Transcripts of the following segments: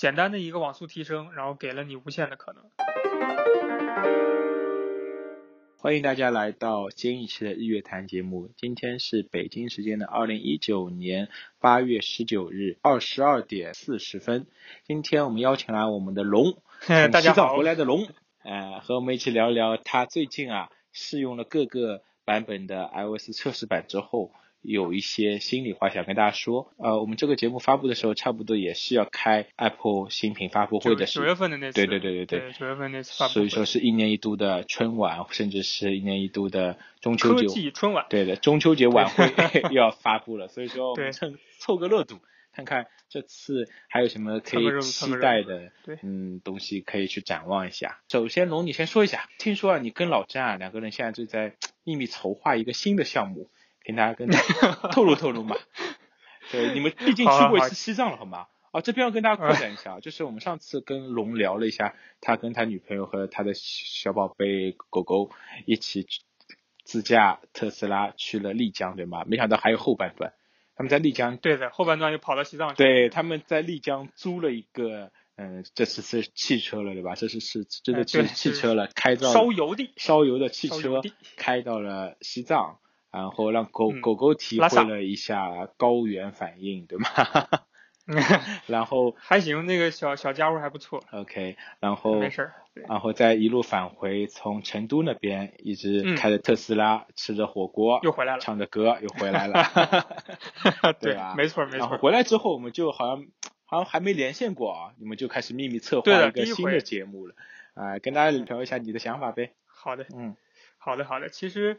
简单的一个网速提升，然后给了你无限的可能。欢迎大家来到新一期的日月谈节目。今天是北京时间的二零一九年八月十九日二十二点四十分。今天我们邀请来我们的龙，从西藏回来的龙，呃，和我们一起聊一聊他最近啊试用了各个版本的 iOS 测试版之后。有一些心里话想跟大家说，呃，我们这个节目发布的时候，差不多也是要开 Apple 新品发布会的时候，九月份的那次，对对对对对，九月份那次发布所以说是一年一度的春晚，甚至是一年一度的中秋节。科技春晚。对的，中秋节晚会又 要发布了，所以说我们趁凑个热度，看看这次还有什么可以期待的，嗯，东西可以去展望一下。首先，龙，你先说一下，听说啊，你跟老詹啊两个人现在就在 秘密筹划一个新的项目。给大家跟 透露透露嘛，对，你们毕竟去过一次西藏了，好吗？啊，这边要跟大家扩展一下，就是我们上次跟龙聊了一下，他跟他女朋友和他的小宝贝狗狗一起自驾特斯拉去了丽江，对吗？没想到还有后半段，他们在丽江，对的，后半段又跑到西藏去。对，他们在丽江租了一个，嗯，这次是汽车了，对吧？这次是真的是汽车了，开到烧油的烧油的汽车，开到了西藏。然后让狗狗狗体会了一下高原反应，对吗？然后还行，那个小小家伙还不错。OK，然后没事然后再一路返回，从成都那边一直开着特斯拉，吃着火锅，又回来了，唱着歌又回来了。对啊，没错没错。然后回来之后，我们就好像好像还没连线过啊，你们就开始秘密策划一个新的节目了。啊，跟大家聊一下你的想法呗。好的，嗯，好的好的，其实。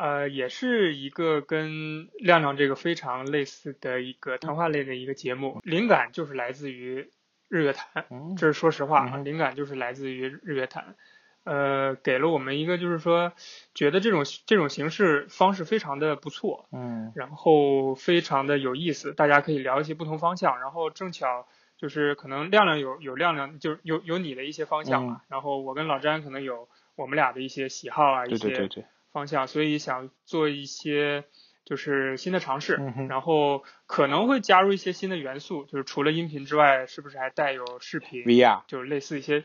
呃，也是一个跟亮亮这个非常类似的一个谈话类的一个节目，灵感就是来自于日月潭，这是说实话，灵感就是来自于日月潭，呃，给了我们一个就是说，觉得这种这种形式方式非常的不错，嗯，然后非常的有意思，大家可以聊一些不同方向，然后正巧就是可能亮亮有有亮亮，就是有有你的一些方向嘛，然后我跟老詹可能有我们俩的一些喜好啊，一些。方向，所以想做一些就是新的尝试，然后可能会加入一些新的元素，就是除了音频之外，是不是还带有视频？VR 就是类似一些，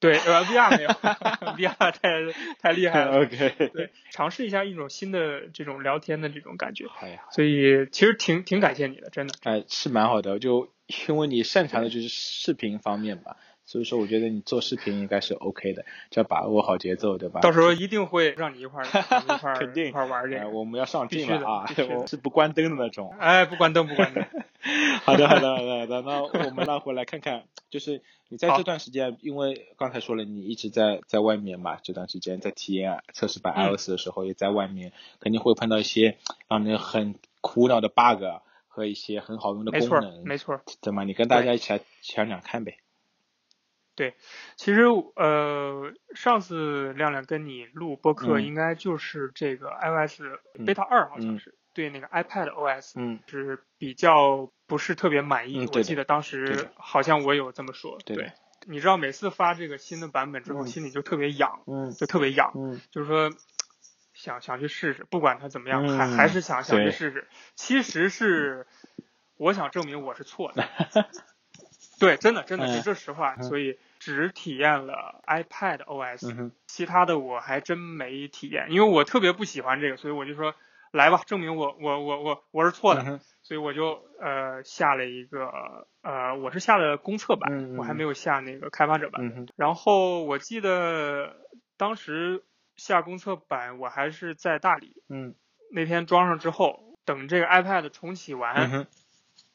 对，呃，VR 没有，VR 太太厉害了。OK，对，尝试一下一种新的这种聊天的这种感觉。哎呀，所以其实挺挺感谢你的，真的。哎，是蛮好的，就因为你擅长的就是视频方面吧。所以说，我觉得你做视频应该是 OK 的，就要把握好节奏，对吧？到时候一定会让你一块儿 一块儿肯定一块儿玩这个。我们要上镜了啊！是不关灯的那种。哎，不关灯，不关灯。好的，好的，好的，好的。那我们拉回来看看，就是你在这段时间，因为刚才说了，你一直在在外面嘛，这段时间在体验测试版 iOS 的时候，也在外面，肯定会碰到一些让人很苦恼的 bug 和一些很好用的功能。没错，没错。怎么？你跟大家一起来讲讲看呗。对，其实呃，上次亮亮跟你录播客，应该就是这个 iOS beta 二，好像是对那个 iPad OS，嗯，是比较不是特别满意。我记得当时好像我有这么说。对，你知道每次发这个新的版本之后，心里就特别痒，嗯，就特别痒，嗯，就是说想想去试试，不管它怎么样，还还是想想去试试。其实是我想证明我是错的。对，真的真的是这实话，所以。只体验了 iPad OS，其他的我还真没体验，因为我特别不喜欢这个，所以我就说来吧，证明我我我我我是错的，所以我就呃下了一个呃我是下的公测版，我还没有下那个开发者版。然后我记得当时下公测版，我还是在大理，嗯，那天装上之后，等这个 iPad 重启完。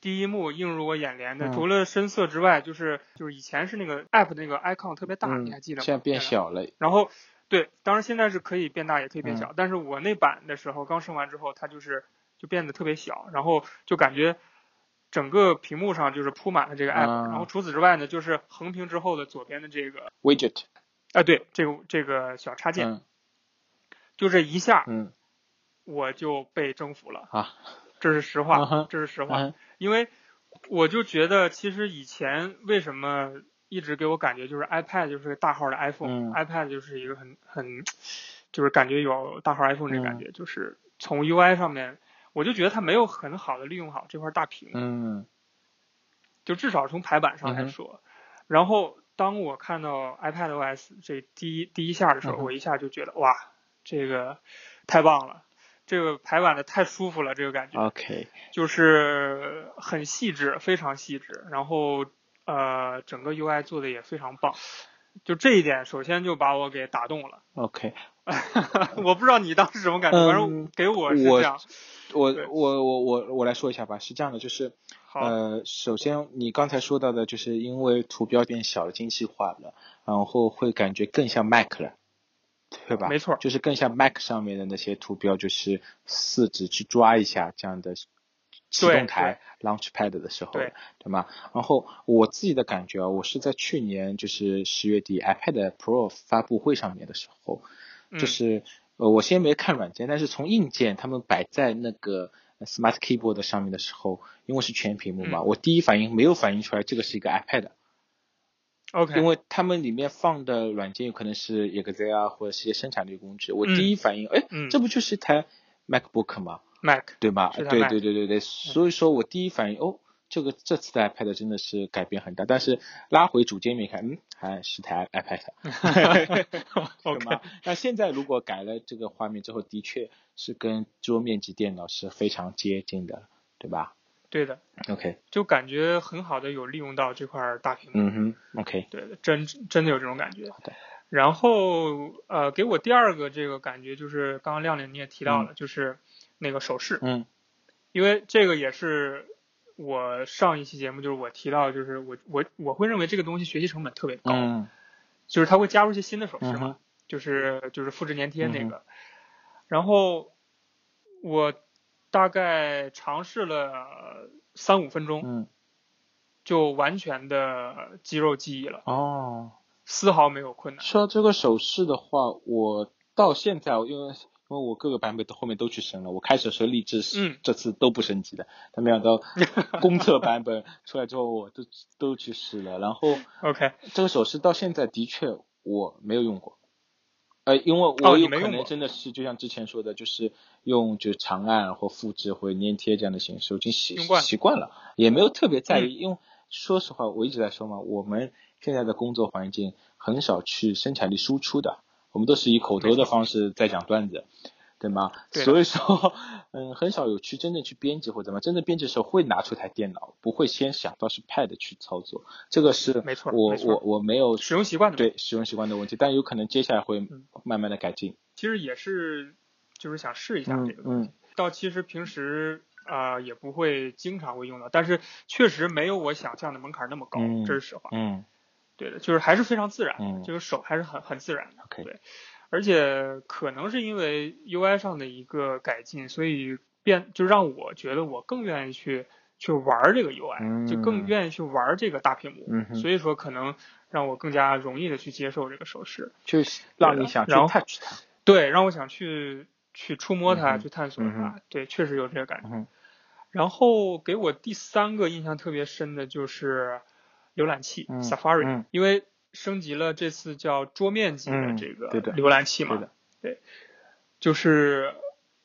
第一幕映入我眼帘的，除了深色之外，就是就是以前是那个 app 那个 icon 特别大，你还记得吗？现在变小了。然后，对，当然现在是可以变大，也可以变小。但是我那版的时候刚升完之后，它就是就变得特别小，然后就感觉整个屏幕上就是铺满了这个 app。然后除此之外呢，就是横屏之后的左边的这个 widget，啊，对，这个这个小插件，就这一下，嗯，我就被征服了啊。这是实话，这是实话，因为我就觉得，其实以前为什么一直给我感觉就是 iPad 就是个大号的 iPhone，iPad 就是一个很很，就是感觉有大号 iPhone 这感觉，就是从 UI 上面，我就觉得它没有很好的利用好这块大屏。嗯。就至少从排版上来说。然后当我看到 iPadOS 这第一第一下的时候，我一下就觉得哇，这个太棒了，这个排版的太舒服了，这个感觉。OK。就是很细致，非常细致，然后呃，整个 UI 做的也非常棒。就这一点，首先就把我给打动了。OK，我不知道你当时什么感觉，反正给我是这样。我我我我我来说一下吧，是这样的，就是呃，首先你刚才说到的，就是因为图标变小了，精细化了，然后会感觉更像 Mac 了，对吧？没错，就是更像 Mac 上面的那些图标，就是四指去抓一下这样的。启动台 Launchpad 的时候，对对吗？然后我自己的感觉啊，我是在去年就是十月底 iPad Pro 发布会上面的时候，就是呃我先没看软件，但是从硬件他们摆在那个 Smart Keyboard 上面的时候，因为是全屏幕嘛，我第一反应没有反应出来这个是一个 iPad。OK，因为他们里面放的软件有可能是 Excel 啊，或者是一些生产力工具，我第一反应，哎，这不就是一台 MacBook 吗？Mac 对吗？对对对对对，所以说我第一反应哦，这个这次的 iPad 真的是改变很大，但是拉回主界面看，嗯，还是台 iPad，对吗？那现在如果改了这个画面之后，的确是跟桌面级电脑是非常接近的，对吧？对的。OK，就感觉很好的有利用到这块大屏幕。嗯哼。OK。对的，真真的有这种感觉。对。然后呃，给我第二个这个感觉就是刚刚亮亮你也提到了，就是。那个手势，嗯，因为这个也是我上一期节目就是我提到，就是我我我会认为这个东西学习成本特别高，嗯，就是它会加入一些新的手势嘛，就是就是复制粘贴那个，然后我大概尝试了三五分钟，嗯，就完全的肌肉记忆了，哦，丝毫没有困难。说这个手势的话，我到现在因为。因为我各个版本都后面都去升了，我开始的时候立志嗯这次都不升级的，但没想到 公测版本出来之后，我都都去试了。然后，OK，这个手势到现在的确我没有用过，呃，因为我有可能真的是就像之前说的，就是用就长按或复制或粘贴这样的形式，我已经习习惯了，也没有特别在意。因为说实话，我一直在说嘛，我们现在的工作环境很少去生产力输出的。我们都是以口头的方式在讲段子，对吗？对所以说，嗯，很少有去真正去编辑或怎么，真正编辑的时候会拿出台电脑，不会先想到是 Pad 去操作。这个是没错，我我我没有使用习惯的对使用习惯的问题，但有可能接下来会慢慢的改进。其实也是就是想试一下这个东西，到其实平时啊也不会经常会用到，但是确实没有我想象的门槛那么高，这是实话。嗯。对的，就是还是非常自然，这个手还是很很自然的。对，而且可能是因为 UI 上的一个改进，所以变就让我觉得我更愿意去去玩这个 UI，就更愿意去玩这个大屏幕。所以说可能让我更加容易的去接受这个手势，就是让你想去 touch 它。对，让我想去去触摸它，去探索它。对，确实有这个感觉。然后给我第三个印象特别深的就是。浏览器 Safari，因为升级了这次叫桌面级的这个浏览器嘛，对，就是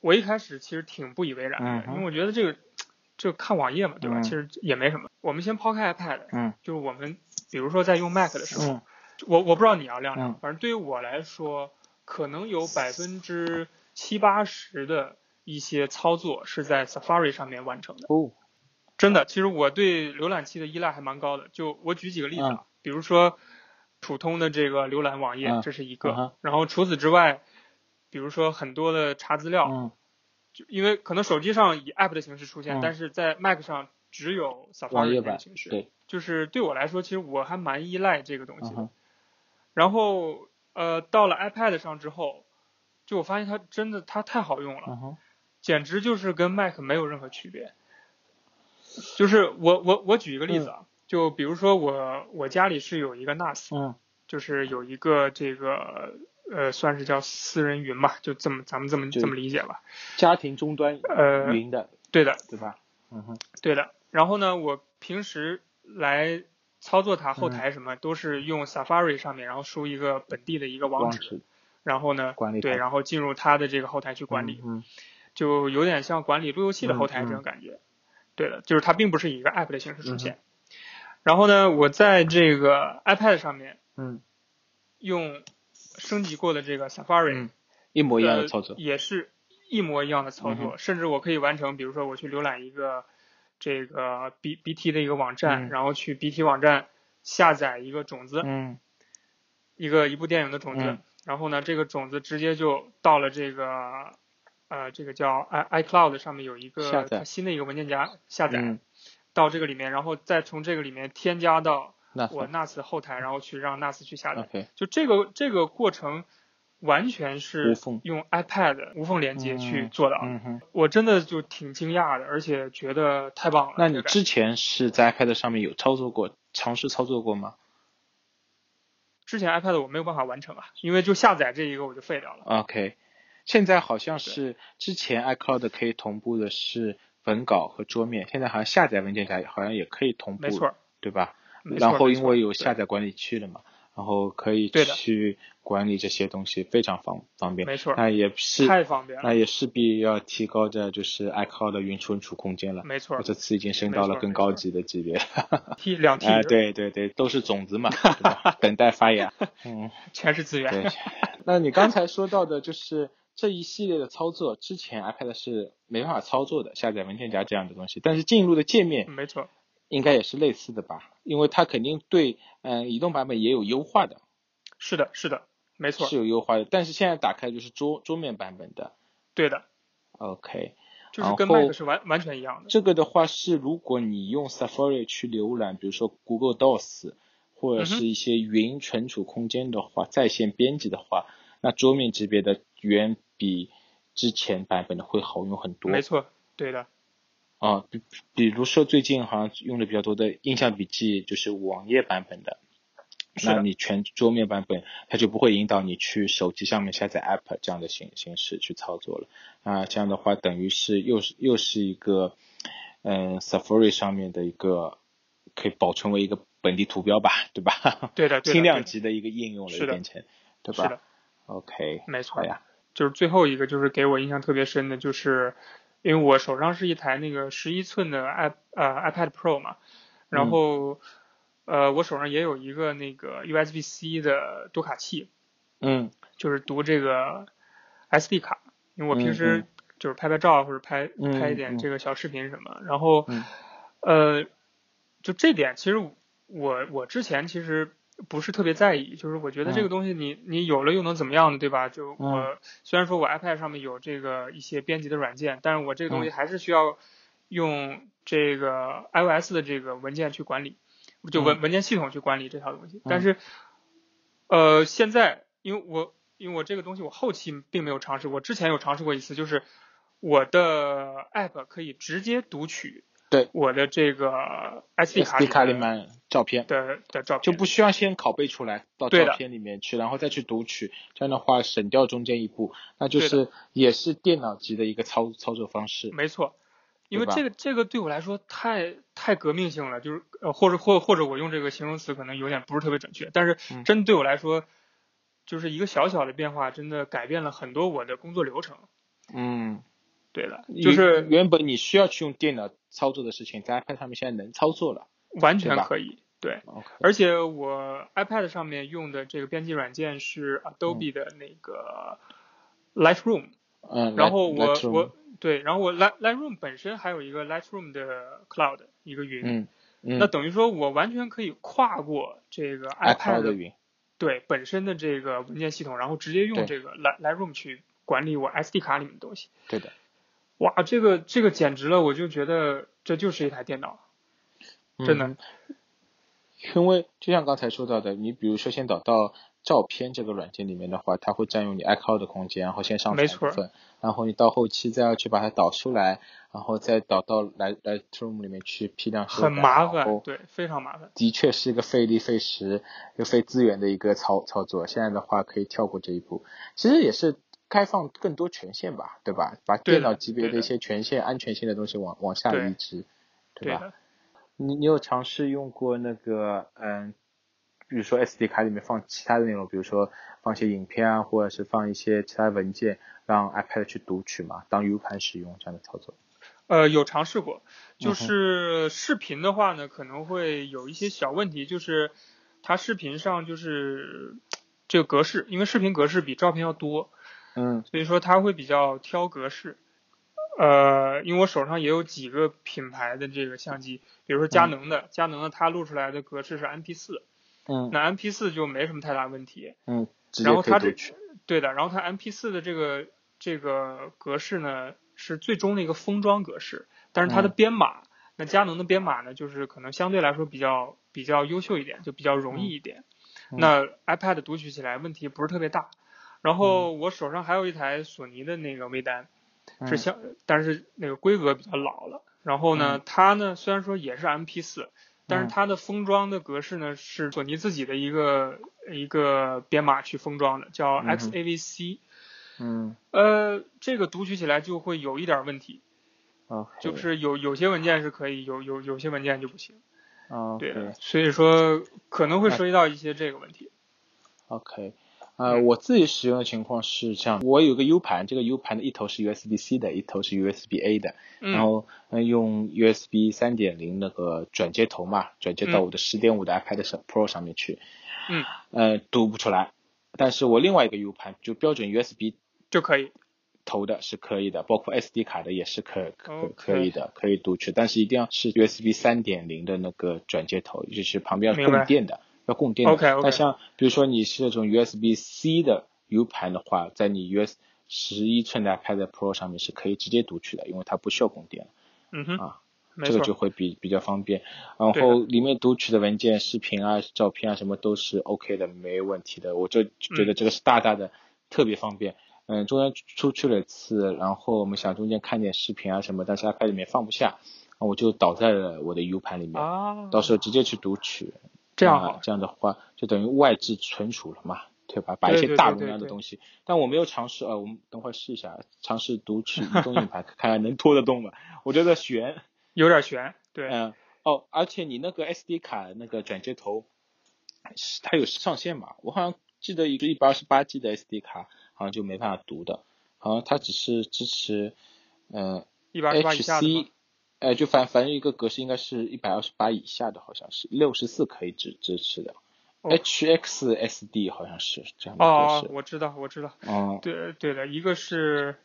我一开始其实挺不以为然的，因为我觉得这个就看网页嘛，对吧？其实也没什么。我们先抛开 iPad，嗯，就是我们比如说在用 Mac 的时候，我我不知道你啊，亮亮，反正对于我来说，可能有百分之七八十的一些操作是在 Safari 上面完成的。哦。真的，其实我对浏览器的依赖还蛮高的。就我举几个例子啊，比如说普通的这个浏览网页，这是一个。然后除此之外，比如说很多的查资料，就因为可能手机上以 App 的形式出现，但是在 Mac 上只有 Safari 的形式。对，就是对我来说，其实我还蛮依赖这个东西的。然后呃，到了 iPad 上之后，就我发现它真的它太好用了，简直就是跟 Mac 没有任何区别。就是我我我举一个例子啊，就比如说我我家里是有一个 NAS，嗯，就是有一个这个呃算是叫私人云吧，就这么咱们这么这么理解吧。家庭终端呃云的，对的，对吧？嗯哼，对的。然后呢，我平时来操作它后台什么都是用 Safari 上面，然后输一个本地的一个网址，然后呢，管理对，然后进入它的这个后台去管理，嗯，就有点像管理路由器的后台这种感觉。对的，就是它并不是以一个 app 的形式出现。然后呢，我在这个 iPad 上面，嗯，用升级过的这个 Safari，一模一样的操作，也是一模一样的操作，甚至我可以完成，比如说我去浏览一个这个 B B T 的一个网站，然后去 B T 网站下载一个种子，嗯，一个一部电影的种子，然后呢，这个种子直接就到了这个呃这个叫 i iCloud 上面有一个新的一个文件夹下载。到这个里面，然后再从这个里面添加到我 NAS 后台，然后去让 NAS 去下载。就这个这个过程完全是用 iPad 无缝连接去做到。我真的就挺惊讶的，而且觉得太棒了。那你之前是在 iPad 上面有操作过，尝试操作过吗？之前 iPad 我没有办法完成啊，因为就下载这一个我就废掉了。OK，现在好像是之前 iCloud 可以同步的是。文稿和桌面，现在好像下载文件夹好像也可以同步，没错，对吧？然后因为有下载管理区了嘛，然后可以去管理这些东西，非常方方便。没错，那也是太方便了。那也势必要提高着就是 iCloud 的云存储空间了。没错，这次已经升到了更高级的级别。T 两 T。哎，对对对，都是种子嘛，等待发芽。嗯，全是资源。对，那你刚才说到的就是。这一系列的操作，之前 iPad 是没办法操作的，下载文件夹这样的东西。但是进入的界面，没错，应该也是类似的吧？因为它肯定对，嗯，移动版本也有优化的。是的，是的，没错，是有优化的。但是现在打开就是桌桌面版本的。对的。OK。就是跟 Mac 是完完全一样的。这个的话是，如果你用 Safari 去浏览，比如说 Google Docs 或者是一些云存储空间的话，在线编辑的话，那桌面级别的远。比之前版本的会好用很多。没错，对的。啊，比比如说最近好像用的比较多的印象笔记就是网页版本的，那你全桌面版本它就不会引导你去手机上面下载 App 这样的形形式去操作了。啊，这样的话等于是又是又是一个嗯 Safari 上面的一个可以保存为一个本地图标吧，对吧？对的，轻量级的一个应用了，变成，对吧？OK，没错呀。就是最后一个，就是给我印象特别深的，就是因为我手上是一台那个十一寸的 i 呃 iPad Pro 嘛，然后呃我手上也有一个那个 USB-C 的读卡器，嗯，就是读这个 SD 卡，因为我平时就是拍拍照或者拍拍一点这个小视频什么，然后呃就这点其实我我之前其实。不是特别在意，就是我觉得这个东西你你有了又能怎么样呢，对吧？就我虽然说我 iPad 上面有这个一些编辑的软件，但是我这个东西还是需要用这个 iOS 的这个文件去管理，就文文件系统去管理这套东西。但是呃，现在因为我因为我这个东西我后期并没有尝试，我之前有尝试过一次，就是我的 App 可以直接读取。对。我的这个 SD 卡里面照片。的的照片。就不需要先拷贝出来到照片里面去，然后再去读取，这样的话省掉中间一步，那就是也是电脑级的一个操操作方式。没错，因为这个这个对我来说太太革命性了，就是呃或者或或者我用这个形容词可能有点不是特别准确，但是真对我来说就是一个小小的变化，真的改变了很多我的工作流程。嗯。对了，就是原本你需要去用电脑操作的事情，在 iPad 上面现在能操作了，完全可以。对，而且我 iPad 上面用的这个编辑软件是 Adobe 的那个 Lightroom，嗯，然后我我对，然后我 Light Lightroom 本身还有一个 Lightroom 的 Cloud 一个云，嗯嗯，那等于说我完全可以跨过这个 iPad 的云，对本身的这个文件系统，然后直接用这个 Light Lightroom 去管理我 SD 卡里面的东西。对的。哇，这个这个简直了！我就觉得这就是一台电脑，真的。因为就像刚才说到的，你比如说先导到照片这个软件里面的话，它会占用你 iCloud 的空间，然后先上传部分，然后你到后期再要去把它导出来，然后再导到来来 Lightroom 里面去批量修改，很麻烦，对，非常麻烦。的确是一个费力费时又费资源的一个操操作。现在的话可以跳过这一步，其实也是。开放更多权限吧，对吧？把电脑级别的一些权限、安全性的东西往往下移植，对吧？你你有尝试用过那个嗯，比如说 SD 卡里面放其他的内容，比如说放一些影片啊，或者是放一些其他文件，让 iPad 去读取嘛？当 U 盘使用这样的操作？呃，有尝试过，就是视频的话呢，可能会有一些小问题，就是它视频上就是这个格式，因为视频格式比照片要多，嗯，所以说它会比较挑格式。呃，因为我手上也有几个品牌的这个相机，比如说佳能的，佳能的它录出来的格式是 MP 四，嗯，那 MP 四就没什么太大问题，嗯，然后它这对的，然后它 MP 四的这个这个格式呢是最终的一个封装格式，但是它的编码，那佳能的编码呢就是可能相对来说比较比较优秀一点，就比较容易一点，那 iPad 读取起来问题不是特别大，然后我手上还有一台索尼的那个微单。是相，但是那个规格比较老了。然后呢，它呢虽然说也是 MP 四，但是它的封装的格式呢是索尼自己的一个一个编码去封装的，叫 XAVC。嗯。呃，这个读取起来就会有一点问题。啊。就是有有些文件是可以，有有有些文件就不行。啊。对。所以说可能会涉及到一些这个问题。OK。呃，我自己使用的情况是这样，我有个 U 盘，这个 U 盘的一头是 USB C 的，一头是 USB A 的，然后用 USB 三点零那个转接头嘛，转接到我的十点五的 iPad Pro 上面去，嗯，呃，读不出来，但是我另外一个 U 盘就标准 USB 就可以，投的是可以的，包括 SD 卡的也是可可可以的，可以读取，但是一定要是 USB 三点零的那个转接头，就是旁边供电的。要供电的，那像比如说你是那种 USB C 的 U 盘的话，在你 US 十一寸的 iPad Pro 上面是可以直接读取的，因为它不需要供电。嗯哼，啊，这个就会比比较方便。然后里面读取的文件、视频啊、照片啊什么都是 OK 的，没问题的。我就觉得这个是大大的特别方便。嗯，中间出去了一次，然后我们想中间看点视频啊什么，但是 iPad 里面放不下，我就倒在了我的 U 盘里面，到时候直接去读取。这样好，这样的话就等于外置存储了嘛，对吧？把一些大容量的东西，但我没有尝试啊，我们等会儿试一下，尝试读取移动硬盘，看看能拖得动吗？我觉得悬，有点悬，对，嗯，哦，而且你那个 SD 卡那个转接头，它有上限嘛？我好像记得一个一百二十八 G 的 SD 卡好像就没办法读的，好像它只是支持，嗯，HC。哎，就反反正一个格式应该是一百二十八以下的，好像是六十四可以支支持的，HXSD 好像是这样的格式。哦，我知道，我知道。嗯，对对的，一个是，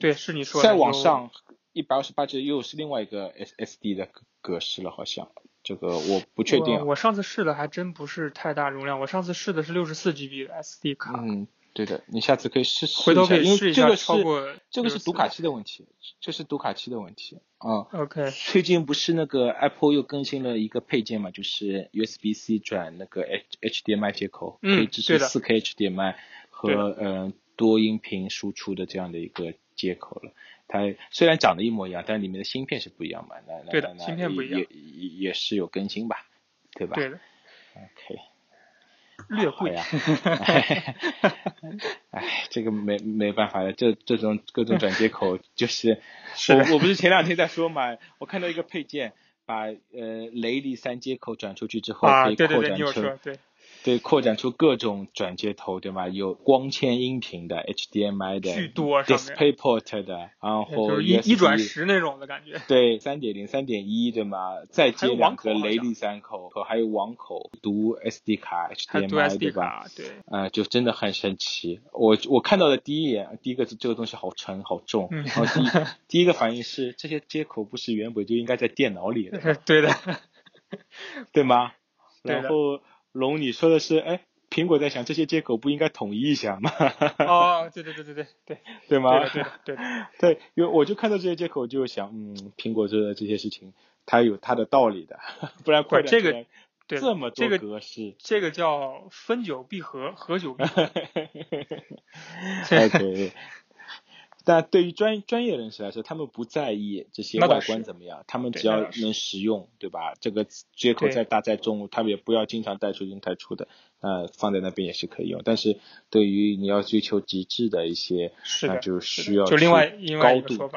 对，是你说的。再往上一百二十八 G 又是另外一个 SSD 的格式了，好像这个我不确定。我上次试的还真不是太大容量，我上次试的是六十四 GB 的 SD 卡。嗯。对的，你下次可以试试回头可以试一下。超过这个是读卡器的问题，这是读卡器的问题啊。OK。最近不是那个 Apple 又更新了一个配件嘛，就是 USB-C 转那个 H HDMI 接口，可以支持 4K HDMI 和嗯多音频输出的这样的一个接口了。它虽然长得一模一样，但里面的芯片是不一样嘛？那那那，芯片不一样，也也也是有更新吧？对吧？对的。OK。略贵呀，哎，这个没没办法的，这这种各种转接口就是，我我不是前两天在说嘛，我看到一个配件，把呃雷利三接口转出去之后可以扩展成。对，扩展出各种转接头，对吗？有光纤音频的，HDMI 的，巨多，DisplayPort 的，然后一一转十那种的感觉。对，三点零、三点一，对吗？再接两个雷利三口，和还有网口读 SD 卡，HDMI 对吧？对。啊，就真的很神奇。我我看到的第一眼，第一个是这个东西好沉好重，然后第 第一个反应是这些接口不是原本就应该在电脑里的？对的，对吗？然后。龙，你说的是，哎，苹果在想这些接口不应该统一一下吗？哦，对对对对对对，对吗？对对 对，因为我就看到这些接口就想，嗯，苹果做的这些事情，它有它的道理的，不然快这个这么多格式，这个叫分久必合，合久必分。OK。但对于专专业人士来说，他们不在意这些外观怎么样，他们只要能使用，对吧？这个接口再大再重，他们也不要经常带出进带出的，呃，放在那边也是可以用。但是对于你要追求极致的一些，那就需要就另外另外高度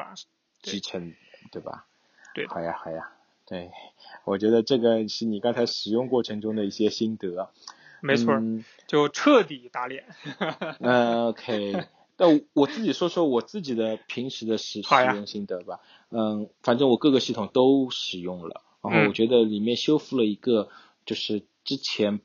集成，对。吧？对，好呀好呀，对，我觉得这个是你刚才使用过程中的一些心得，没错，就彻底打脸。嗯，OK。但我自己说说我自己的平时的使使用心得吧。嗯，反正我各个系统都使用了，然后我觉得里面修复了一个就是之前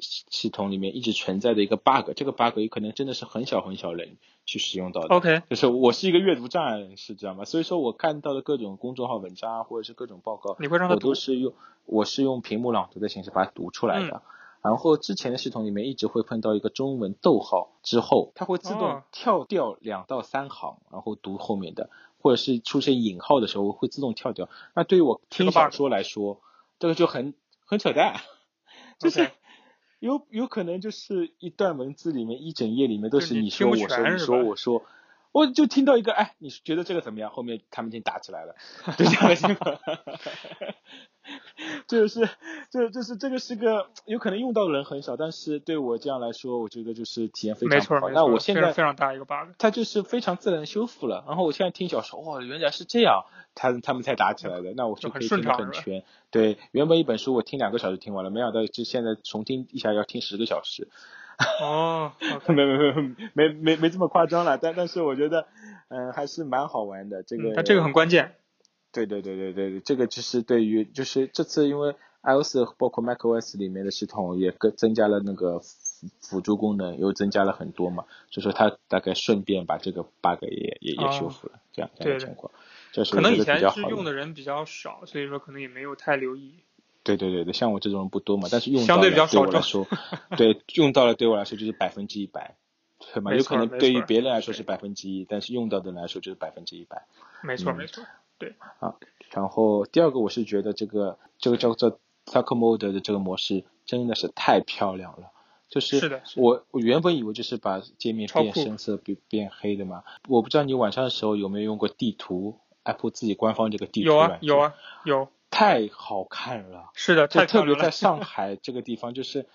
系统里面一直存在的一个 bug，这个 bug 也可能真的是很小很小人去使用到的。OK，就是我是一个阅读障碍人士，知道吗？所以说我看到的各种公众号文章啊或者是各种报告，你会让他我都是用我是用屏幕朗读的形式把它读出来的。然后之前的系统里面一直会碰到一个中文逗号之后，它会自动跳掉两到三行，然后读后面的，或者是出现引号的时候会自动跳掉。那对于我听小说来说，这个就很很扯淡，就是有有可能就是一段文字里面一整页里面都是你说我说你说我说。我就听到一个，哎，你觉得这个怎么样？后面他们已经打起来了，就这样的情况。就是，就就是这个是个有可能用到的人很少，但是对我这样来说，我觉得就是体验非常好。那我现在非常大一个 bug，它就是非常自然修复了。然后我现在听小说，哇，原来是这样，他他们才打起来的，那我就可以听得很全。对，原本一本书我听两个小时听完了，没想到就现在重听一下要听十个小时。哦，没没没没没没这么夸张了，但但是我觉得，嗯，还是蛮好玩的。这个，它这个很关键。对对对对对，这个其实对于就是这次因为 iOS 包括 macOS 里面的系统也更增加了那个辅辅助功能，又增加了很多嘛，所以说它大概顺便把这个 bug 也也也修复了，这样这样的情况。可能以前是用的人比较少，所以说可能也没有太留意。对对对对，像我这种人不多嘛，但是用到了对我来说，对用到了对我来说就是百分之一百，对吗？有可能对于别人来说是百分之一，但是用到的人来说就是百分之一百。没错没错，对。啊，然后第二个我是觉得这个这个叫做 Dark Mode 的这个模式真的是太漂亮了，就是我我原本以为就是把界面变深色变变黑的嘛，我不知道你晚上的时候有没有用过地图，Apple 自己官方这个地图有啊有啊有。太好看了，是的，就特别在上海这个地方，就是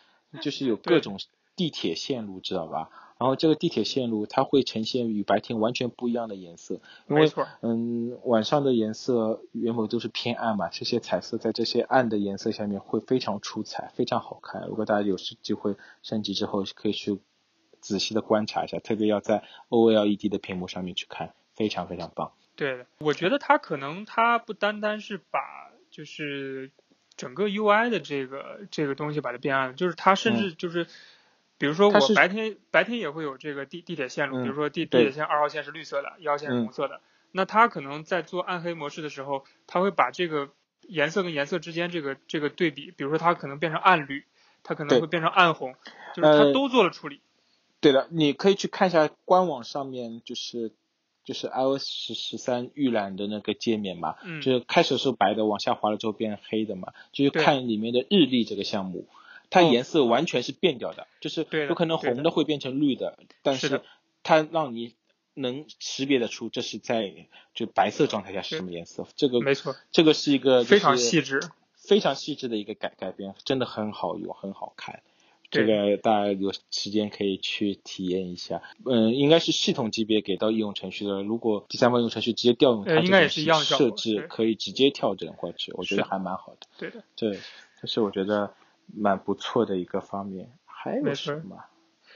就是有各种地铁线路，知道吧？然后这个地铁线路它会呈现与白天完全不一样的颜色，因为嗯，晚上的颜色原本都是偏暗嘛，这些彩色在这些暗的颜色下面会非常出彩，非常好看。如果大家有时机会升级之后，可以去仔细的观察一下，特别要在 OLED 的屏幕上面去看，非常非常棒。对，我觉得它可能它不单单是把就是整个 UI 的这个这个东西把它变暗了，就是它甚至就是，比如说我白天白天也会有这个地地铁线路，比如说地地铁线二号线是绿色的，一号线是红色的，那它可能在做暗黑模式的时候，它会把这个颜色跟颜色之间这个这个对比，比如说它可能变成暗绿，它可能会变成暗红，就是它都做了处理。对的，你可以去看一下官网上面就是。就是 iOS 十十三预览的那个界面嘛，就是开始是白的，往下滑了之后变黑的嘛，就是看里面的日历这个项目，它颜色完全是变掉的，就是有可能红的会变成绿的，但是它让你能识别得出这是在就白色状态下是什么颜色，这个没错，这个是一个非常细致、非常细致的一个改改变，真的很好用，很好看。这个大家有时间可以去体验一下，嗯，应该是系统级别给到应用程序的。如果第三方应用程序直接调用它这个设置，可以直接调整过去，我觉得还蛮好的。对的，对，这是我觉得蛮不错的一个方面。还有什么？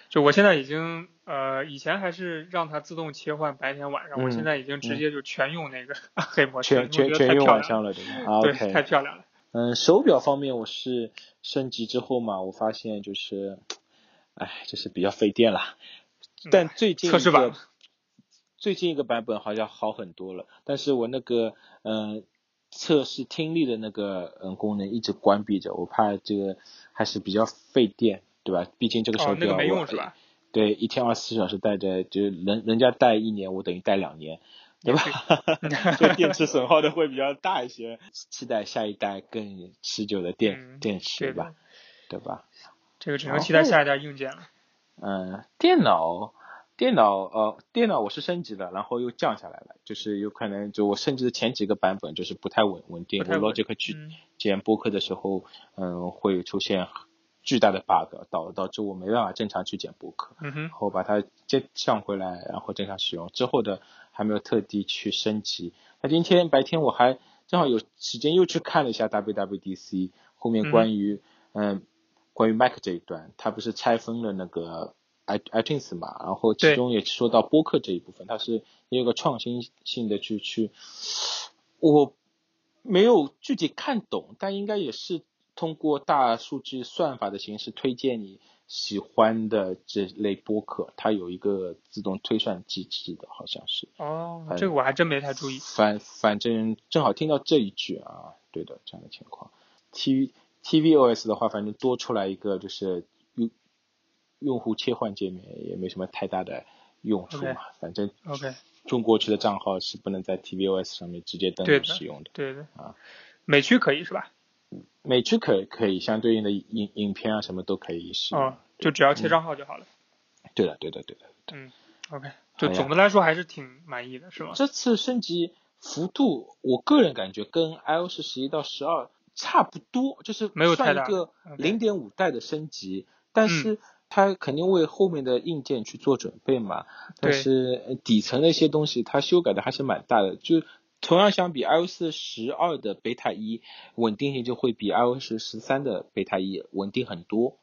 就我现在已经呃，以前还是让它自动切换白天晚上，我现在已经直接就全用那个 黑模式，全全全用晚上了，对吧？对，太漂亮了。嗯，手表方面我是升级之后嘛，我发现就是，哎，就是比较费电了。但最近测试版，最近一个版本好像好很多了。但是我那个嗯，测试听力的那个嗯功能一直关闭着，我怕这个还是比较费电，对吧？毕竟这个手表我对一天二十四小时戴着，就是人人家戴一年，我等于戴两年。对吧？就电池损耗的会比较大一些，期待下一代更持久的电电池吧，对吧？这个只能期待下一代硬件了。嗯，电脑，电脑，呃，电脑我是升级了，然后又降下来了，就是有可能就我升级的前几个版本就是不太稳稳定，我 Logic 去剪播客的时候，嗯，会出现。巨大的 bug 导导致我没办法正常去剪播客，嗯然后把它接上回来，然后正常使用。之后的还没有特地去升级。那今天白天我还正好有时间又去看了一下 WWDC 后面关于嗯关于 Mac 这一段，它不是拆分了那个 i iTunes 嘛，然后其中也说到播客这一部分，它是也有个创新性的去去，我没有具体看懂，但应该也是通过大数据算法的形式推荐你喜欢的这类播客，它有一个自动推算机制的，好像是。哦，这个我还真没太注意。反反正正好听到这一句啊，对的，这样的情况。T tvOS 的话，反正多出来一个就是用用户切换界面，也没什么太大的用处嘛。反正 OK，中国区的账号是不能在 tvOS 上面直接登录使用的。对的。啊，美区可以是吧？美区可可以，相对应的影影片啊什么都可以使用。哦，就只要切账号就好了。对的，对的，对的。嗯，OK，就总的来说还是挺满意的，是吗？这次升级幅度，我个人感觉跟 iOS 十一到十二。差不多，就是没有算一个零点五代的升级，但是它肯定为后面的硬件去做准备嘛。但是底层的一些东西，它修改的还是蛮大的。就同样相比 iOS 十二的 beta 一，稳定性就会比 iOS 十三的 beta 一稳定很多。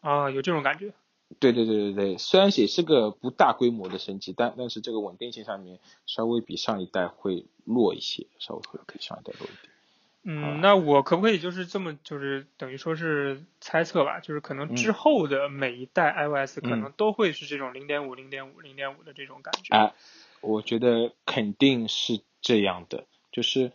啊，有这种感觉。对对对对对，虽然也是个不大规模的升级，但但是这个稳定性上面稍微比上一代会弱一些，稍微会比上一代弱一点。嗯，那我可不可以就是这么就是等于说是猜测吧？就是可能之后的每一代 iOS 可能都会是这种零点五、零点五、零点五的这种感觉。哎，我觉得肯定是这样的。就是，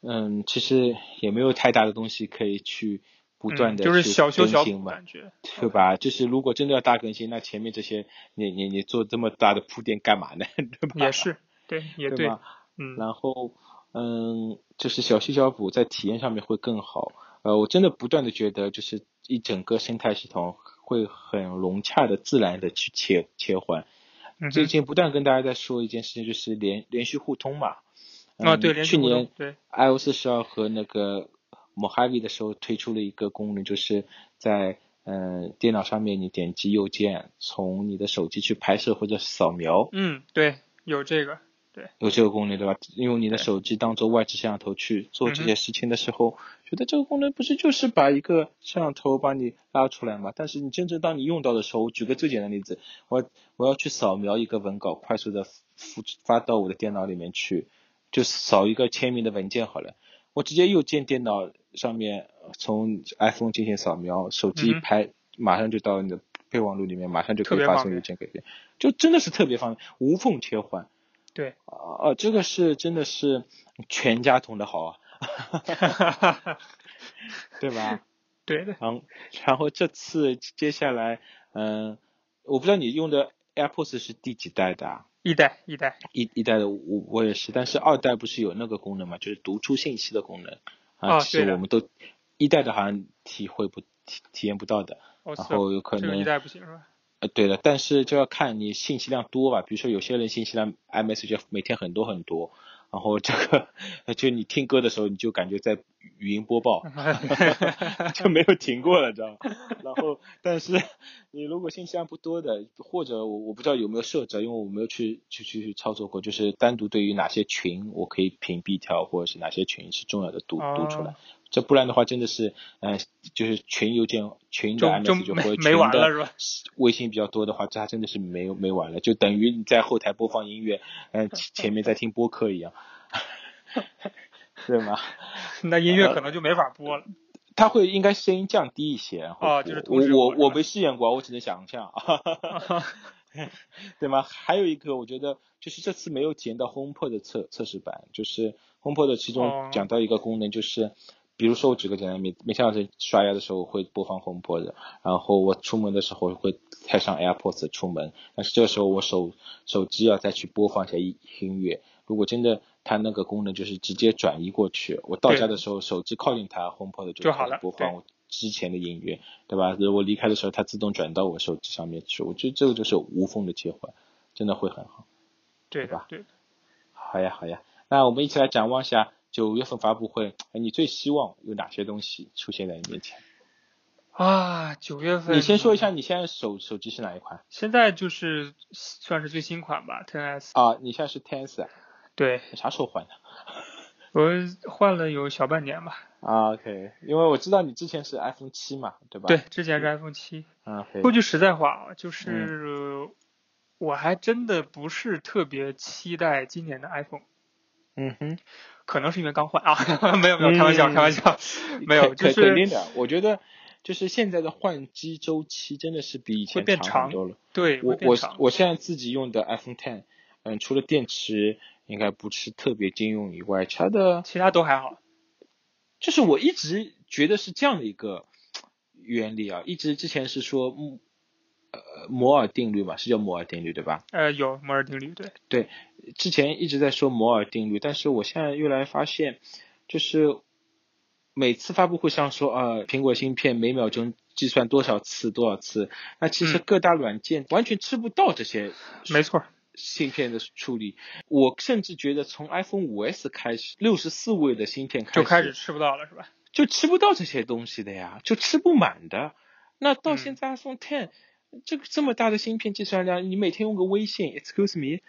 嗯，其实也没有太大的东西可以去不断的就是小修小补感觉，对吧？就是如果真的要大更新，那前面这些你你你做这么大的铺垫干嘛呢？对吧？也是，对，也对，嗯，然后。嗯，就是小修小补，在体验上面会更好。呃，我真的不断的觉得，就是一整个生态系统会很融洽的、自然的去切切换。最近不断跟大家在说一件事情，就是连连续互通嘛。啊，对，去年对 iOS 十二和那个 Mojave 的时候推出了一个功能，就是在嗯电脑上面你点击右键，从你的手机去拍摄或者扫描。嗯，对，有这个。对有这个功能对吧？用你的手机当做外置摄像头去做这些事情的时候，觉得这个功能不是就是把一个摄像头把你拉出来嘛？但是你真正当你用到的时候，我举个最简单的例子，我我要去扫描一个文稿，快速的复发到我的电脑里面去，就扫一个签名的文件好了。我直接右键电脑上面从 iPhone 进行扫描，手机一拍，马上就到你的备忘录里面，马上就可以发送邮件给别人，就真的是特别方便，无缝切换。对，哦，这个是真的是全家桶的好啊，对吧？对的。然后，然后这次接下来，嗯，我不知道你用的 AirPods 是第几代的？一代，一代。一一代的我我也是，但是二代不是有那个功能嘛，就是读出信息的功能啊，其实我们都一代的好像体会不体体验不到的，然后有可能一代不行是吧？呃，对的，但是就要看你信息量多吧。比如说有些人信息量 iMessage 每天很多很多，然后这个就你听歌的时候，你就感觉在语音播报，就没有停过了，知道吗？然后，但是你如果信息量不多的，或者我我不知道有没有设置，因为我没有去去去去操作过，就是单独对于哪些群我可以屏蔽掉，或者是哪些群是重要的读读出来。这不然的话，真的是，嗯，就是群邮件、群的 M S 就或者群的微信比较多的话，这还真的是没有没完了，就等于你在后台播放音乐，嗯，前面在听播客一样，对吗？那音乐可能就没法播了。它会应该声音降低一些。哦，就是我我我没试验过，我只能想象，对吗？还有一个，我觉得就是这次没有体验到 HomePod 的测测试版，就是 HomePod 其中讲到一个功能就是。比如说，我举个简单例，每天早晨刷牙的时候会播放 HomePod，然后我出门的时候会带上 AirPods 出门，但是这个时候我手手机要再去播放一下音音乐。如果真的它那个功能就是直接转移过去，我到家的时候手机靠近它 HomePod 就可以播放我之前的音乐，对吧？如果离开的时候它自动转到我手机上面去，我觉得这个就是无缝的切换，真的会很好，对吧？对。好呀，好呀，那我们一起来展望一下。九月份发布会，你最希望有哪些东西出现在你面前？啊，九月份，你先说一下你现在手手机是哪一款？现在就是算是最新款吧，Ten S。啊，你现在是 Ten S 啊？对。啥时候换的？我换了有小半年吧。啊，OK，因为我知道你之前是 iPhone 七嘛，对吧？对，之前是 iPhone 七。啊，说句实在话啊，就是我还真的不是特别期待今年的 iPhone。嗯哼，可能是因为刚换啊，没有没有，开玩笑开玩笑，没有，就是肯定的。我觉得就是现在的换机周期真的是比以前长多了。对，我我我现在自己用的 iPhone Ten，嗯，除了电池应该不是特别经用以外，其他的其他都还好。就是我一直觉得是这样的一个原理啊，一直之前是说，呃，摩尔定律嘛，是叫摩尔定律对吧？呃，有摩尔定律，对。对，之前一直在说摩尔定律，但是我现在越来发现，就是每次发布会上说啊，苹果芯片每秒钟计算多少次多少次，那其实各大软件完全吃不到这些。没错。芯片的处理，我甚至觉得从 iPhone 五 S 开始，六十四位的芯片开始就开始吃不到了，是吧？就吃不到这些东西的呀，就吃不满的。那到现在 iPhone Ten 这个这么大的芯片计算量，你每天用个微信，Excuse me，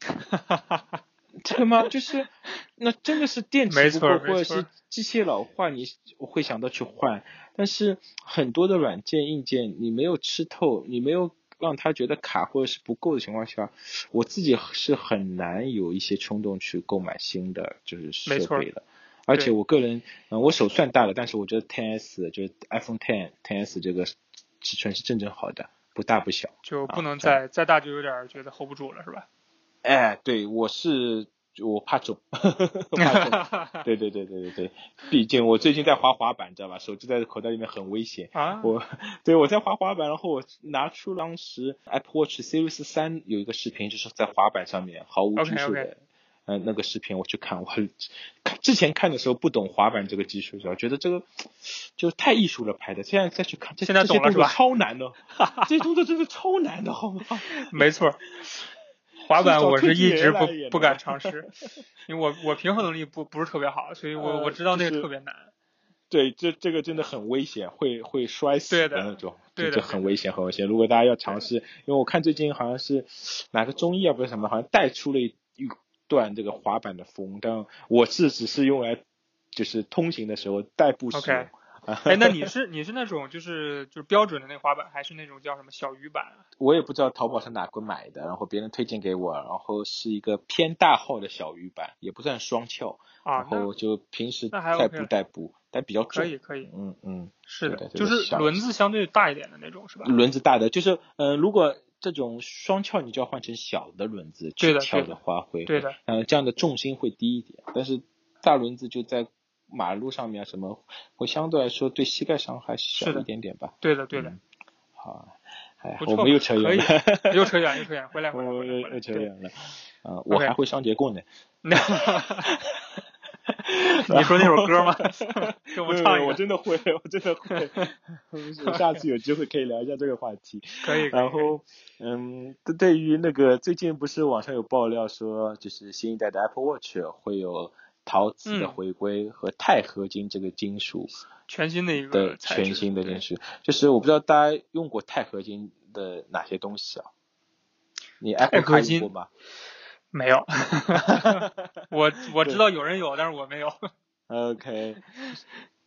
这个吗？就是那真的是电池不够，或者是机械老化，你会想到去换。但是很多的软件硬件你没有吃透，你没有。让他觉得卡或者是不够的情况下，我自己是很难有一些冲动去购买新的就是设备的。而且我个人，嗯，我手算大了，但是我觉得 10s 就是 iPhone Ten Ten S 这个尺寸是正正好的，不大不小。就不能再再大就有点觉得 hold 不住了，是吧？哎，对，我是。我怕重，对对对对对对，毕竟我最近在滑滑板，知道吧？手机在口袋里面很危险。啊，我对我在滑滑板，然后我拿出当时 Apple Watch Series 三有一个视频，就是在滑板上面毫无技术的，嗯，那个视频我去看，我看之前看的时候不懂滑板这个技术，觉得这个就太艺术了拍的，现在再去看，现在懂了是吧？超难的，这些动作真的超难的，好吗？没错。滑板我是一直不不敢尝试，因为我我平衡能力不不是特别好，所以我我知道那个特别难。对，这这个真的很危险，会会摔死的那种，对的，很危险很危险。如果大家要尝试，因为我看最近好像是哪个综艺啊不是什么，好像带出了一段这个滑板的风，但我是只是用来就是通行的时候代步使用。哎，那你是你是那种就是就是标准的那滑板，还是那种叫什么小鱼板？我也不知道淘宝上哪个买的，然后别人推荐给我，然后是一个偏大号的小鱼板，也不算双翘，然后就平时代步代步，但比较重。可以可以，嗯嗯，是的，就是轮子相对大一点的那种，是吧？轮子大的，就是呃，如果这种双翘，你就要换成小的轮子去翘的话，会对的，嗯，这样的重心会低一点，但是大轮子就在。马路上面什么会相对来说对膝盖伤害小一点点吧？对的，对的。好，哎，我们又扯远了，又扯远，又扯远，回来，回来，又扯远了。啊，我还会双节棍呢。你说那首歌吗？给我唱一个。我真的会，我真的会。我下次有机会可以聊一下这个话题。可以。然后，嗯，对于那个最近不是网上有爆料说，就是新一代的 Apple Watch 会有。陶瓷的回归和钛合金这个金属，全新的一个全新的金属，就是我不知道大家用过钛合金的哪些东西啊？你 Apple 合金过吗？没有，我我知道有人有，但是我没有。OK。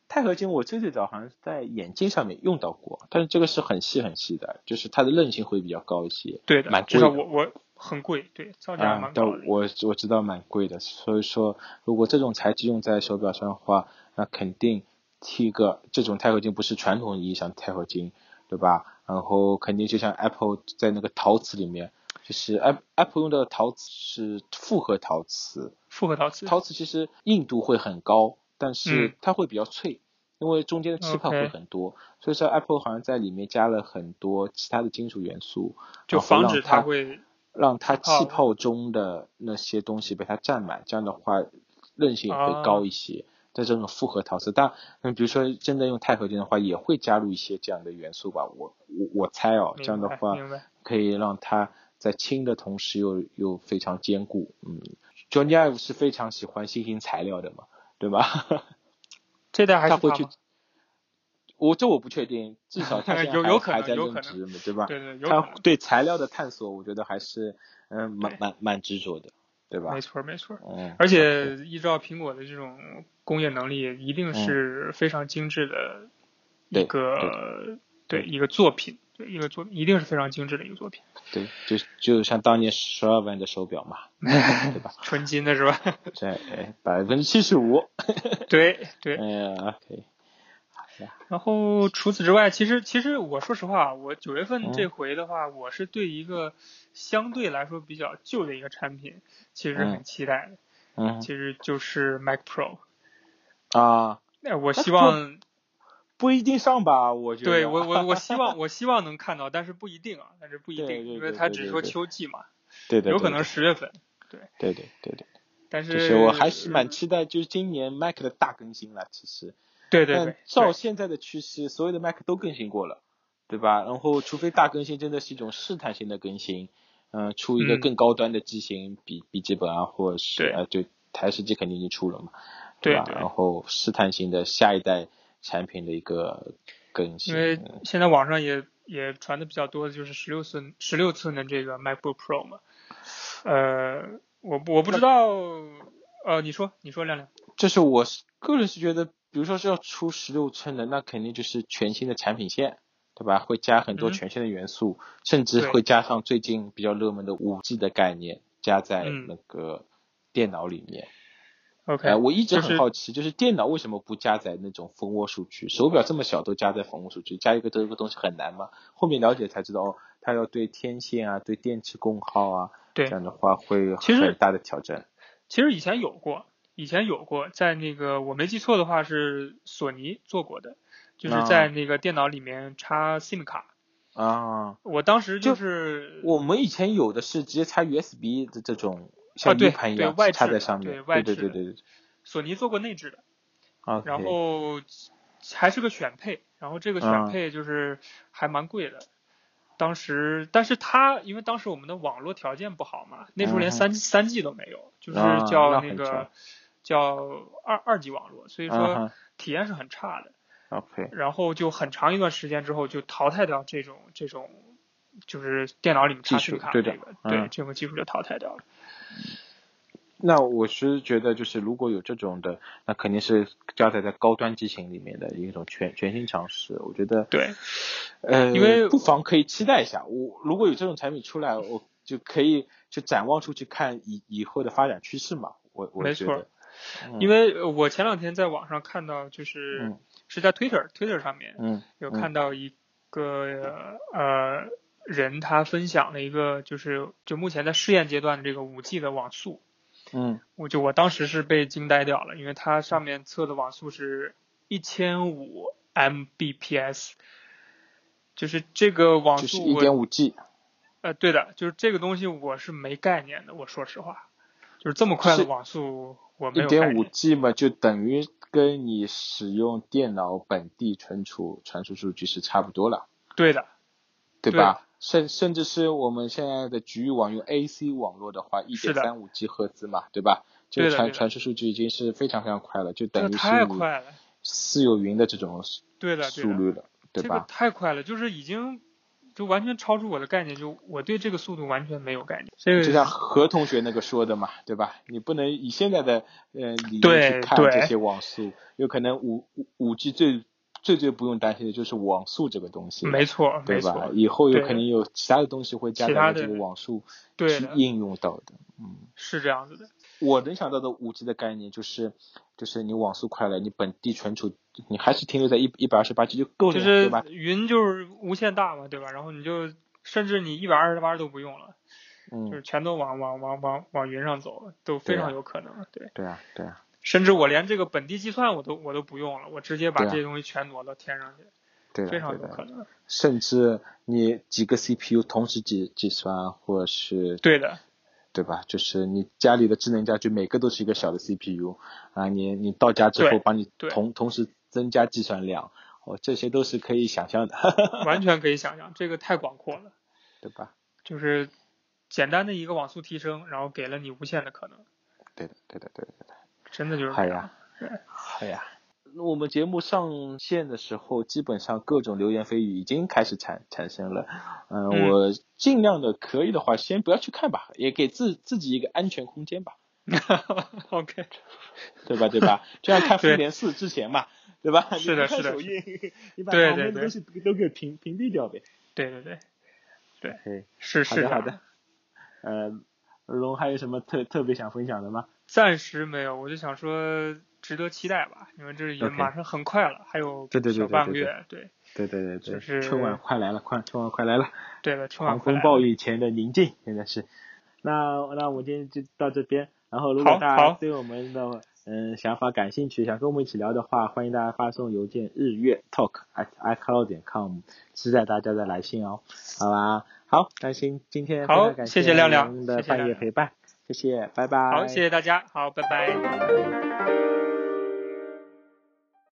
钛合金我最最早好像是在眼镜上面用到过，但是这个是很细很细的，就是它的韧性会比较高一些，对的，蛮贵的。我我很贵，对，造价蛮高的。我我知道蛮贵的，所以说如果这种材质用在手表上的话，那肯定第一个这种钛合金不是传统意义上的钛合金，对吧？然后肯定就像 Apple 在那个陶瓷里面，就是 Apple 用的陶瓷是复合陶瓷，复合陶瓷，陶瓷其实硬度会很高，但是它会比较脆。因为中间的气泡会很多，所以说 Apple 好像在里面加了很多其他的金属元素，就防止它会让它气泡中的那些东西被它占满，这样的话韧性也会高一些。在这种复合陶瓷，但嗯，比如说真的用钛合金的话，也会加入一些这样的元素吧。我我我猜哦，这样的话可以让它在轻的同时又又非常坚固。嗯，Johnny Ive 是非常喜欢新型材料的嘛，对吧？这代还是他我这我不确定，至少他 现在还在任职嘛，对吧？对对，他对材料的探索，我觉得还是嗯蛮蛮蛮执着的。对吧？没错没错。嗯。而且依照苹果的这种工业能力，一定是非常精致的一个对一个作品。对一个作品一定是非常精致的一个作品。对，就就像当年十二万的手表嘛，对吧？纯金的是吧？对，百分之七十五。对对。哎呀，可以。然后除此之外，其实其实我说实话，我九月份这回的话，我是对一个相对来说比较旧的一个产品，其实很期待的。嗯。其实就是 Mac Pro。啊。那我希望。不一定上吧，我觉得。对我我我希望 我希望能看到，但是不一定啊，但是不一定，因为它只说秋季嘛。对对。有可能十月份。对。对对对对。但是。我还是蛮期待，就是今年 Mac 的大更新了，其实。对对对。照现在的趋势，所有的 Mac 都更新过了，对吧？然后，除非大更新真的是一种试探性的更新，嗯，出一个更高端的机型，笔笔记本啊，或者是呃，对，台式机肯定已经出了嘛，对吧？然后试探性的下一代。产品的一个更新，因为现在网上也也传的比较多的就是十六寸十六寸的这个 MacBook Pro 嘛，呃，我我不知道，呃，你说你说亮亮，就是我个人是觉得，比如说是要出十六寸的，那肯定就是全新的产品线，对吧？会加很多全新的元素，甚至会加上最近比较热门的五 G 的概念，加在那个电脑里面。OK，我一直很好奇，就是电脑为什么不加载那种蜂窝数据？手表这么小都加载蜂窝数据，加一个这个东西很难吗？后面了解才知道，哦，它要对天线啊、对电池功耗啊，这样的话会很大的挑战。其实以前有过，以前有过，在那个我没记错的话是索尼做过的，就是在那个电脑里面插 SIM 卡。啊。我当时就是我们以前有的是直接插 USB 的这种。像 U 盘一样插在上面，对对对对对。索尼做过内置的，啊，然后还是个选配，然后这个选配就是还蛮贵的。当时，但是它因为当时我们的网络条件不好嘛，那时候连三三 G 都没有，就是叫那个叫二二级网络，所以说体验是很差的。OK。然后就很长一段时间之后就淘汰掉这种这种，就是电脑里面插 SIM 卡这个，对这种技术就淘汰掉了。那我是觉得，就是如果有这种的，那肯定是加载在高端机型里面的一种全全新尝试。我觉得对，呃，因为不妨可以期待一下。我如果有这种产品出来，我就可以就展望出去看以以后的发展趋势嘛。我我没错，因为我前两天在网上看到，就是是在 Twitter Twitter 上面，嗯，有看到一个呃。人他分享了一个，就是就目前在试验阶段的这个五 G 的网速，嗯，我就我当时是被惊呆掉了，因为它上面测的网速是一千五 Mbps，就是这个网速，一点五 G，呃，对的，就是这个东西我是没概念的，我说实话，就是这么快的网速，我没有。一点五 G 嘛，就等于跟你使用电脑本地存储传输数据是差不多了。对的，对吧？甚甚至是我们现在的局域网用 AC 网络的话，一点三五 G 赫兹嘛，对吧？这个传传输数据已经是非常非常快了，就等于是私有云的这种对的速率了，对吧？这个太快了，就是已经就完全超出我的概念，就我对这个速度完全没有概念。这个就像何同学那个说的嘛，对吧？你不能以现在的呃理论去看这些网速，有可能五五五 G 最。最最不用担心的就是网速这个东西，没错，对吧？以后有可能有其他的东西会加在这个网速去应用到的，嗯，是这样子的。我能想到的五 G 的概念就是，就是你网速快了，你本地存储你还是停留在一一百二十八 G 就够了，对吧？云就是无限大嘛，对吧？然后你就甚至你一百二十八都不用了，嗯，就是全都往往往往往云上走，都非常有可能，对。对啊，对啊。甚至我连这个本地计算我都我都不用了，我直接把这些东西全挪到天上去，对，非常有可能。甚至你几个 CPU 同时计计算，或是对的，对吧？就是你家里的智能家居每个都是一个小的 CPU 啊，你你到家之后帮你同同时增加计算量，哦，这些都是可以想象的，完全可以想象，这个太广阔了，对吧？就是简单的一个网速提升，然后给了你无限的可能。对的，对的，对的，对的。真的就是好呀，好呀。我们节目上线的时候，基本上各种流言蜚语已经开始产产生了。嗯，我尽量的可以的话，先不要去看吧，也给自自己一个安全空间吧。OK，对吧？对吧？就像看复联四之前嘛，对吧？是的，是的。你把旁边的东西都给屏屏蔽掉呗。对对对，对，是是的，好的。呃，龙还有什么特特别想分享的吗？暂时没有，我就想说值得期待吧，因为这也马上很快了，还有小半个月，对。对对对对，就是春晚快来了，快春晚快来了。对了，春晚狂风暴雨前的宁静，现在是。那那我们今天就到这边。然后，如果大家对我们的嗯想法感兴趣，想跟我们一起聊的话，欢迎大家发送邮件日月 talk at icloud 点 com，期待大家的来信哦。好吧，好，那行，今天好，谢谢亮亮的半夜陪伴，谢谢，拜拜。好，谢谢大家，好，拜拜。